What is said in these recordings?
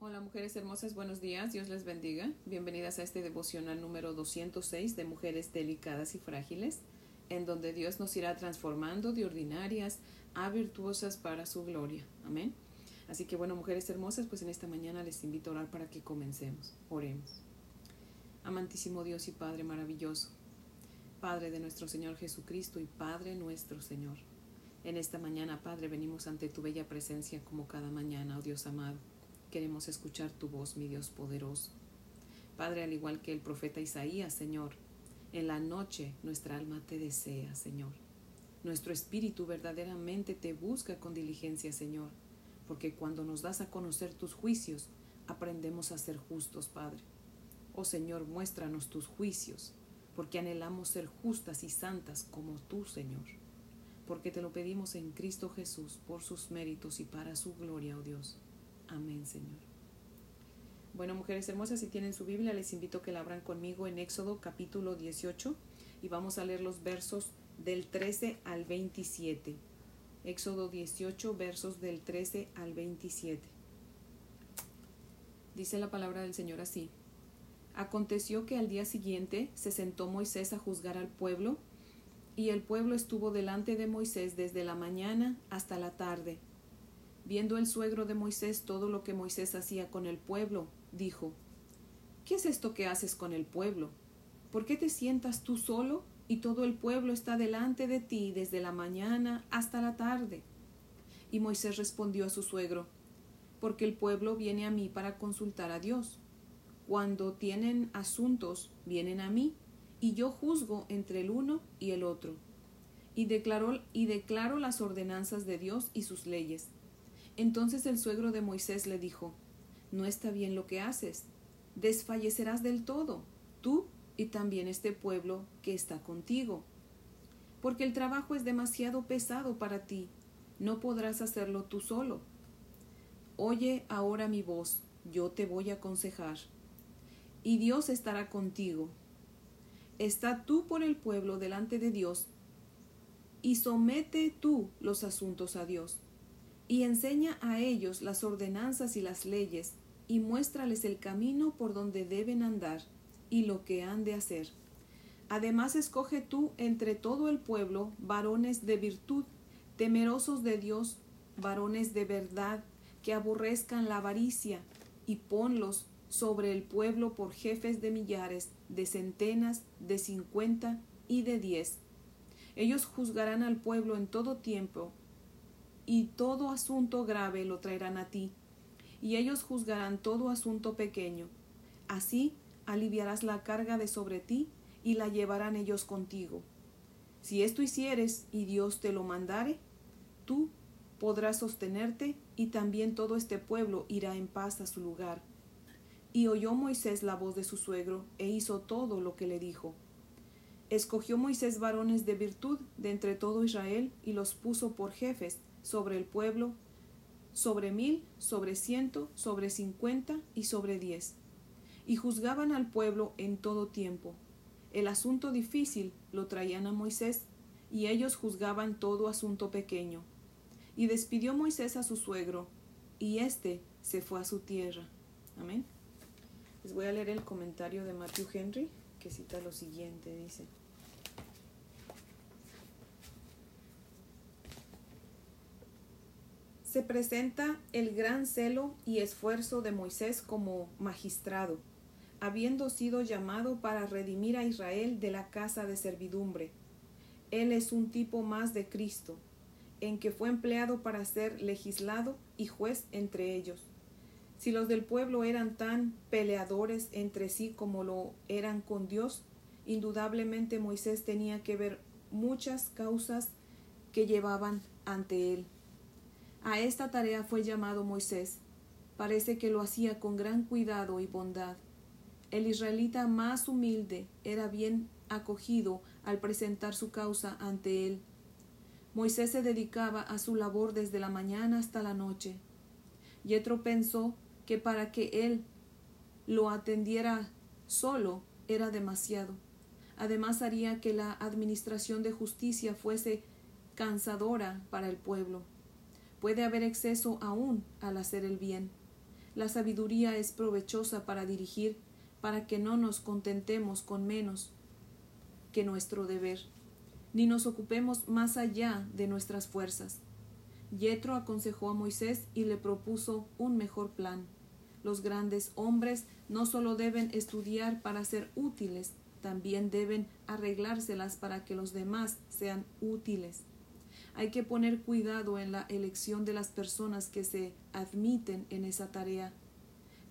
Hola mujeres hermosas, buenos días, Dios les bendiga. Bienvenidas a este devocional número 206 de Mujeres Delicadas y Frágiles, en donde Dios nos irá transformando de ordinarias a virtuosas para su gloria. Amén. Así que bueno, mujeres hermosas, pues en esta mañana les invito a orar para que comencemos. Oremos. Amantísimo Dios y Padre maravilloso, Padre de nuestro Señor Jesucristo y Padre nuestro Señor. En esta mañana, Padre, venimos ante tu bella presencia como cada mañana, oh Dios amado Queremos escuchar tu voz, mi Dios poderoso. Padre, al igual que el profeta Isaías, Señor, en la noche nuestra alma te desea, Señor. Nuestro espíritu verdaderamente te busca con diligencia, Señor, porque cuando nos das a conocer tus juicios, aprendemos a ser justos, Padre. Oh Señor, muéstranos tus juicios, porque anhelamos ser justas y santas como tú, Señor. Porque te lo pedimos en Cristo Jesús, por sus méritos y para su gloria, oh Dios. Amén, Señor. Bueno, mujeres hermosas, si tienen su Biblia, les invito a que la abran conmigo en Éxodo capítulo 18 y vamos a leer los versos del 13 al 27. Éxodo 18, versos del 13 al 27. Dice la palabra del Señor así. Aconteció que al día siguiente se sentó Moisés a juzgar al pueblo, y el pueblo estuvo delante de Moisés desde la mañana hasta la tarde Viendo el suegro de Moisés todo lo que Moisés hacía con el pueblo, dijo, ¿Qué es esto que haces con el pueblo? ¿Por qué te sientas tú solo y todo el pueblo está delante de ti desde la mañana hasta la tarde? Y Moisés respondió a su suegro, porque el pueblo viene a mí para consultar a Dios. Cuando tienen asuntos, vienen a mí, y yo juzgo entre el uno y el otro. Y declaro, y declaro las ordenanzas de Dios y sus leyes. Entonces el suegro de Moisés le dijo, No está bien lo que haces, desfallecerás del todo, tú y también este pueblo que está contigo, porque el trabajo es demasiado pesado para ti, no podrás hacerlo tú solo. Oye ahora mi voz, yo te voy a aconsejar, y Dios estará contigo. Está tú por el pueblo delante de Dios, y somete tú los asuntos a Dios y enseña a ellos las ordenanzas y las leyes, y muéstrales el camino por donde deben andar y lo que han de hacer. Además escoge tú entre todo el pueblo varones de virtud, temerosos de Dios, varones de verdad, que aborrezcan la avaricia, y ponlos sobre el pueblo por jefes de millares, de centenas, de cincuenta y de diez. Ellos juzgarán al pueblo en todo tiempo, y todo asunto grave lo traerán a ti, y ellos juzgarán todo asunto pequeño. Así aliviarás la carga de sobre ti, y la llevarán ellos contigo. Si esto hicieres y Dios te lo mandare, tú podrás sostenerte, y también todo este pueblo irá en paz a su lugar. Y oyó Moisés la voz de su suegro, e hizo todo lo que le dijo. Escogió Moisés varones de virtud de entre todo Israel, y los puso por jefes, sobre el pueblo, sobre mil, sobre ciento, sobre cincuenta y sobre diez. Y juzgaban al pueblo en todo tiempo. El asunto difícil lo traían a Moisés, y ellos juzgaban todo asunto pequeño. Y despidió Moisés a su suegro, y éste se fue a su tierra. Amén. Les voy a leer el comentario de Matthew Henry, que cita lo siguiente, dice. Se presenta el gran celo y esfuerzo de Moisés como magistrado, habiendo sido llamado para redimir a Israel de la casa de servidumbre. Él es un tipo más de Cristo, en que fue empleado para ser legislado y juez entre ellos. Si los del pueblo eran tan peleadores entre sí como lo eran con Dios, indudablemente Moisés tenía que ver muchas causas que llevaban ante él. A esta tarea fue llamado Moisés. Parece que lo hacía con gran cuidado y bondad. El israelita más humilde era bien acogido al presentar su causa ante él. Moisés se dedicaba a su labor desde la mañana hasta la noche. Yetro pensó que para que él lo atendiera solo era demasiado. Además haría que la administración de justicia fuese cansadora para el pueblo. Puede haber exceso aún al hacer el bien. La sabiduría es provechosa para dirigir, para que no nos contentemos con menos que nuestro deber, ni nos ocupemos más allá de nuestras fuerzas. Yetro aconsejó a Moisés y le propuso un mejor plan. Los grandes hombres no solo deben estudiar para ser útiles, también deben arreglárselas para que los demás sean útiles. Hay que poner cuidado en la elección de las personas que se admiten en esa tarea.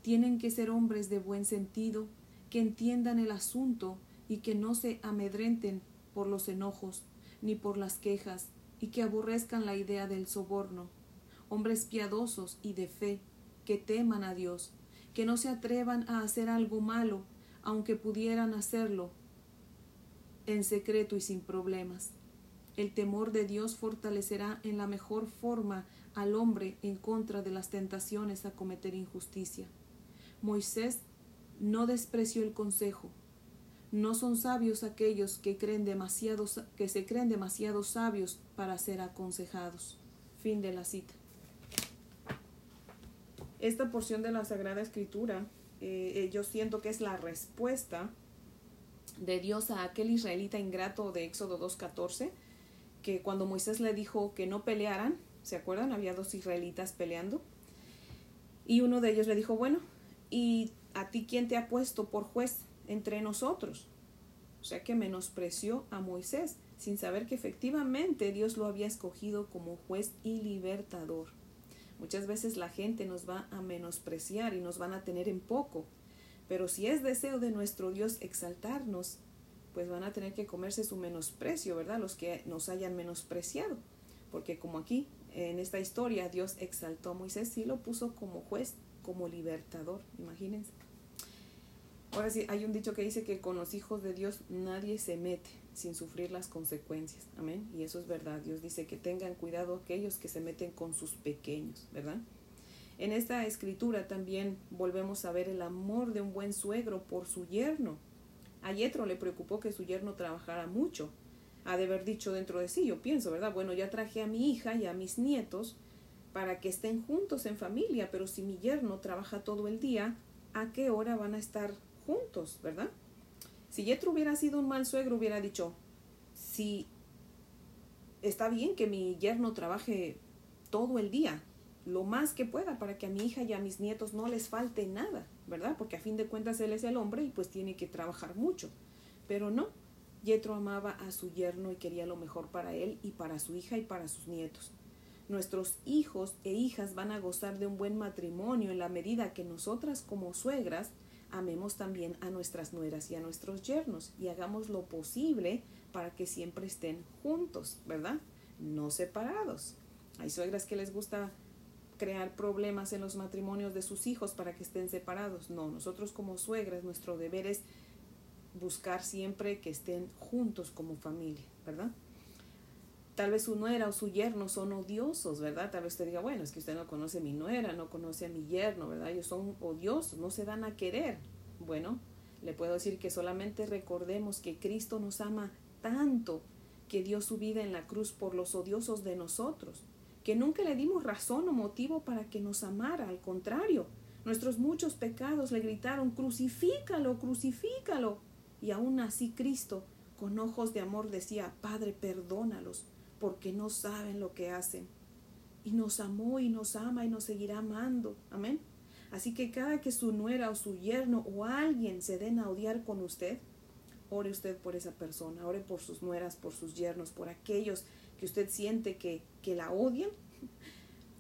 Tienen que ser hombres de buen sentido, que entiendan el asunto y que no se amedrenten por los enojos ni por las quejas y que aborrezcan la idea del soborno. Hombres piadosos y de fe, que teman a Dios, que no se atrevan a hacer algo malo, aunque pudieran hacerlo en secreto y sin problemas. El temor de Dios fortalecerá en la mejor forma al hombre en contra de las tentaciones a cometer injusticia. Moisés no despreció el consejo. No son sabios aquellos que creen demasiado, que se creen demasiado sabios para ser aconsejados. Fin de la cita. Esta porción de la Sagrada Escritura eh, eh, yo siento que es la respuesta de Dios a aquel israelita ingrato de Éxodo 2.14, que cuando Moisés le dijo que no pelearan, ¿se acuerdan? Había dos israelitas peleando. Y uno de ellos le dijo, bueno, ¿y a ti quién te ha puesto por juez entre nosotros? O sea que menospreció a Moisés sin saber que efectivamente Dios lo había escogido como juez y libertador. Muchas veces la gente nos va a menospreciar y nos van a tener en poco, pero si es deseo de nuestro Dios exaltarnos, pues van a tener que comerse su menosprecio, ¿verdad? Los que nos hayan menospreciado. Porque como aquí, en esta historia, Dios exaltó a Moisés y lo puso como juez, como libertador, imagínense. Ahora sí, hay un dicho que dice que con los hijos de Dios nadie se mete sin sufrir las consecuencias. Amén. Y eso es verdad. Dios dice que tengan cuidado aquellos que se meten con sus pequeños, ¿verdad? En esta escritura también volvemos a ver el amor de un buen suegro por su yerno. A Yetro le preocupó que su yerno trabajara mucho. Ha de haber dicho dentro de sí, yo pienso, ¿verdad? Bueno, ya traje a mi hija y a mis nietos para que estén juntos en familia, pero si mi yerno trabaja todo el día, ¿a qué hora van a estar juntos, verdad? Si Yetro hubiera sido un mal suegro, hubiera dicho, si está bien que mi yerno trabaje todo el día, lo más que pueda, para que a mi hija y a mis nietos no les falte nada, ¿verdad? Porque a fin de cuentas él es el hombre y pues tiene que trabajar mucho. Pero no, Yetro amaba a su yerno y quería lo mejor para él y para su hija y para sus nietos. Nuestros hijos e hijas van a gozar de un buen matrimonio en la medida que nosotras como suegras amemos también a nuestras nueras y a nuestros yernos y hagamos lo posible para que siempre estén juntos, ¿verdad? No separados. Hay suegras que les gusta crear problemas en los matrimonios de sus hijos para que estén separados. No, nosotros como suegras nuestro deber es buscar siempre que estén juntos como familia, ¿verdad? Tal vez su nuera o su yerno son odiosos, ¿verdad? Tal vez usted diga, bueno, es que usted no conoce a mi nuera, no conoce a mi yerno, ¿verdad? Ellos son odiosos, no se dan a querer. Bueno, le puedo decir que solamente recordemos que Cristo nos ama tanto que dio su vida en la cruz por los odiosos de nosotros, que nunca le dimos razón o motivo para que nos amara, al contrario, nuestros muchos pecados le gritaron, crucifícalo, crucifícalo. Y aún así Cristo, con ojos de amor, decía, Padre, perdónalos porque no saben lo que hacen. Y nos amó y nos ama y nos seguirá amando. Amén. Así que cada que su nuera o su yerno o alguien se den a odiar con usted, ore usted por esa persona, ore por sus nueras, por sus yernos, por aquellos que usted siente que, que la odian,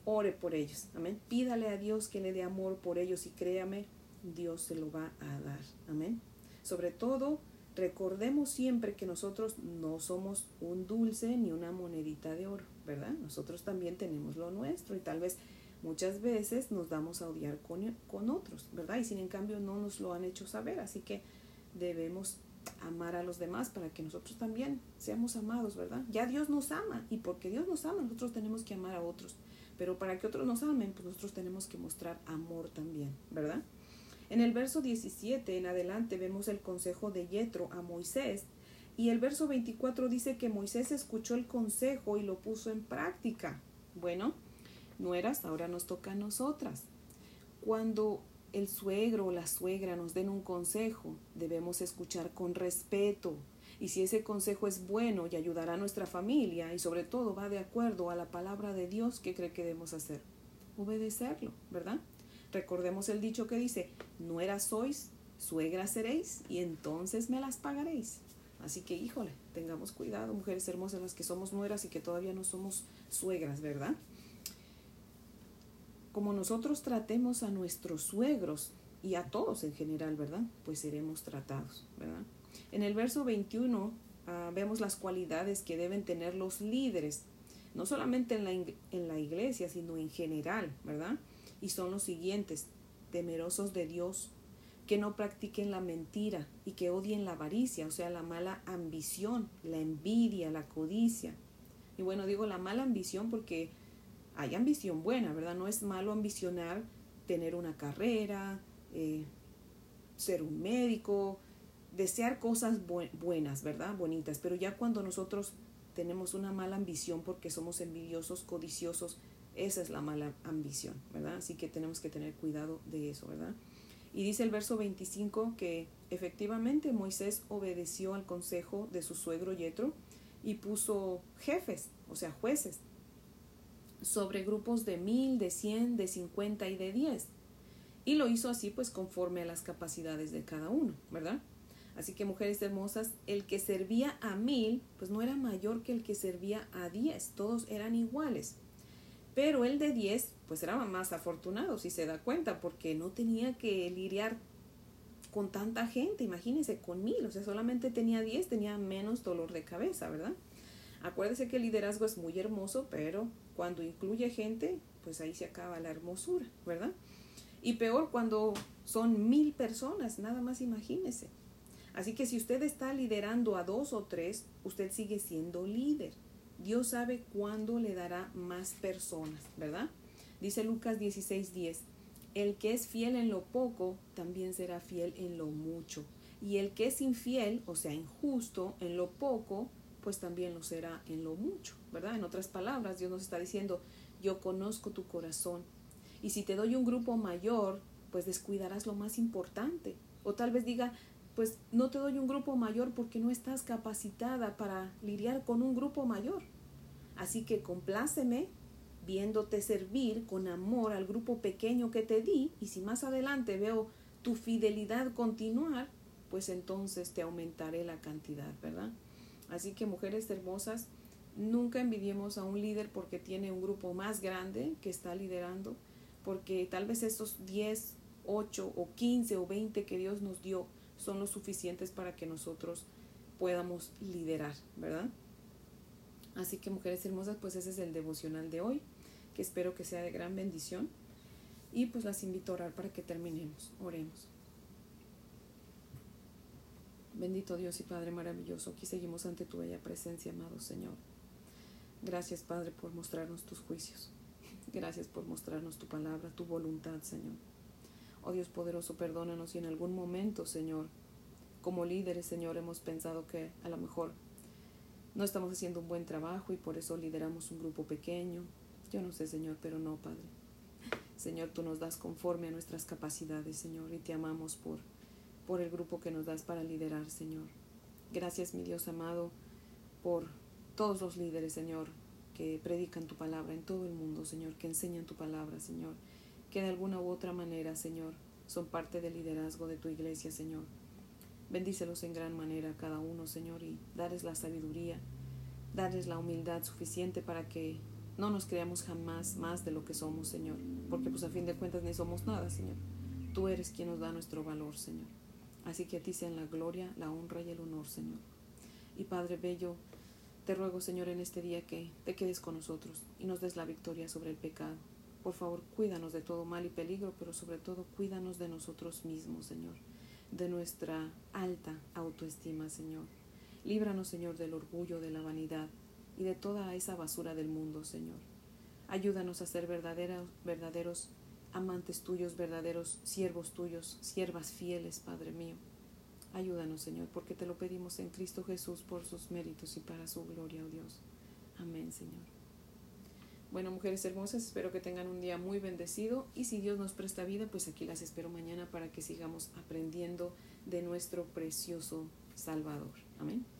ore por ellos. Amén. Pídale a Dios que le dé amor por ellos y créame, Dios se lo va a dar. Amén. Sobre todo, Recordemos siempre que nosotros no somos un dulce ni una monedita de oro, ¿verdad? Nosotros también tenemos lo nuestro y tal vez muchas veces nos damos a odiar con, con otros, ¿verdad? Y sin en cambio no nos lo han hecho saber, así que debemos amar a los demás para que nosotros también seamos amados, ¿verdad? Ya Dios nos ama y porque Dios nos ama nosotros tenemos que amar a otros, pero para que otros nos amen, pues nosotros tenemos que mostrar amor también, ¿verdad? En el verso 17 en adelante vemos el consejo de Yetro a Moisés y el verso 24 dice que Moisés escuchó el consejo y lo puso en práctica. Bueno, nueras, ahora nos toca a nosotras. Cuando el suegro o la suegra nos den un consejo, debemos escuchar con respeto. Y si ese consejo es bueno y ayudará a nuestra familia y sobre todo va de acuerdo a la palabra de Dios, ¿qué cree que debemos hacer? Obedecerlo, ¿verdad? Recordemos el dicho que dice, no era sois, suegra seréis y entonces me las pagaréis. Así que, híjole, tengamos cuidado, mujeres hermosas, las que somos nueras y que todavía no somos suegras, ¿verdad? Como nosotros tratemos a nuestros suegros y a todos en general, ¿verdad? Pues seremos tratados, ¿verdad? En el verso 21 ah, vemos las cualidades que deben tener los líderes, no solamente en la, en la iglesia, sino en general, ¿verdad? Y son los siguientes, temerosos de Dios, que no practiquen la mentira y que odien la avaricia, o sea, la mala ambición, la envidia, la codicia. Y bueno, digo la mala ambición porque hay ambición buena, ¿verdad? No es malo ambicionar tener una carrera, eh, ser un médico, desear cosas buenas, ¿verdad? Bonitas, pero ya cuando nosotros tenemos una mala ambición porque somos envidiosos, codiciosos, esa es la mala ambición, ¿verdad? Así que tenemos que tener cuidado de eso, ¿verdad? Y dice el verso 25 que efectivamente Moisés obedeció al consejo de su suegro Yetro y puso jefes, o sea, jueces, sobre grupos de mil, de cien, de cincuenta y de diez. Y lo hizo así pues conforme a las capacidades de cada uno, ¿verdad? Así que mujeres hermosas, el que servía a mil, pues no era mayor que el que servía a diez, todos eran iguales. Pero el de 10, pues era más afortunado, si se da cuenta, porque no tenía que lidiar con tanta gente, imagínense, con mil, o sea, solamente tenía 10, tenía menos dolor de cabeza, ¿verdad? Acuérdese que el liderazgo es muy hermoso, pero cuando incluye gente, pues ahí se acaba la hermosura, ¿verdad? Y peor cuando son mil personas, nada más imagínese. Así que si usted está liderando a dos o tres, usted sigue siendo líder. Dios sabe cuándo le dará más personas, ¿verdad? Dice Lucas 16:10, el que es fiel en lo poco, también será fiel en lo mucho. Y el que es infiel, o sea, injusto en lo poco, pues también lo será en lo mucho, ¿verdad? En otras palabras, Dios nos está diciendo, yo conozco tu corazón. Y si te doy un grupo mayor, pues descuidarás lo más importante. O tal vez diga, pues no te doy un grupo mayor porque no estás capacitada para lidiar con un grupo mayor. Así que compláceme viéndote servir con amor al grupo pequeño que te di y si más adelante veo tu fidelidad continuar, pues entonces te aumentaré la cantidad, ¿verdad? Así que mujeres hermosas, nunca envidiemos a un líder porque tiene un grupo más grande que está liderando, porque tal vez estos 10, 8 o 15 o 20 que Dios nos dio son los suficientes para que nosotros podamos liderar, ¿verdad? Así que mujeres hermosas, pues ese es el devocional de hoy, que espero que sea de gran bendición. Y pues las invito a orar para que terminemos. Oremos. Bendito Dios y Padre maravilloso, aquí seguimos ante tu bella presencia, amado Señor. Gracias, Padre, por mostrarnos tus juicios. Gracias por mostrarnos tu palabra, tu voluntad, Señor. Oh Dios poderoso, perdónanos si en algún momento, Señor, como líderes, Señor, hemos pensado que a lo mejor no estamos haciendo un buen trabajo y por eso lideramos un grupo pequeño. Yo no sé, Señor, pero no, Padre. Señor, tú nos das conforme a nuestras capacidades, Señor, y te amamos por, por el grupo que nos das para liderar, Señor. Gracias, mi Dios amado, por todos los líderes, Señor, que predican tu palabra en todo el mundo, Señor, que enseñan tu palabra, Señor que de alguna u otra manera, Señor, son parte del liderazgo de tu iglesia, Señor. Bendícelos en gran manera a cada uno, Señor, y darles la sabiduría, darles la humildad suficiente para que no nos creamos jamás más de lo que somos, Señor, porque pues a fin de cuentas ni somos nada, Señor. Tú eres quien nos da nuestro valor, Señor. Así que a ti sean la gloria, la honra y el honor, Señor. Y Padre Bello, te ruego, Señor, en este día que te quedes con nosotros y nos des la victoria sobre el pecado por favor, cuídanos de todo mal y peligro, pero sobre todo cuídanos de nosotros mismos, Señor, de nuestra alta autoestima, Señor. Líbranos, Señor, del orgullo, de la vanidad y de toda esa basura del mundo, Señor. Ayúdanos a ser verdaderos, verdaderos amantes tuyos, verdaderos siervos tuyos, siervas fieles, Padre mío. Ayúdanos, Señor, porque te lo pedimos en Cristo Jesús por sus méritos y para su gloria, oh Dios. Amén, Señor. Bueno, mujeres hermosas, espero que tengan un día muy bendecido y si Dios nos presta vida, pues aquí las espero mañana para que sigamos aprendiendo de nuestro precioso Salvador. Amén.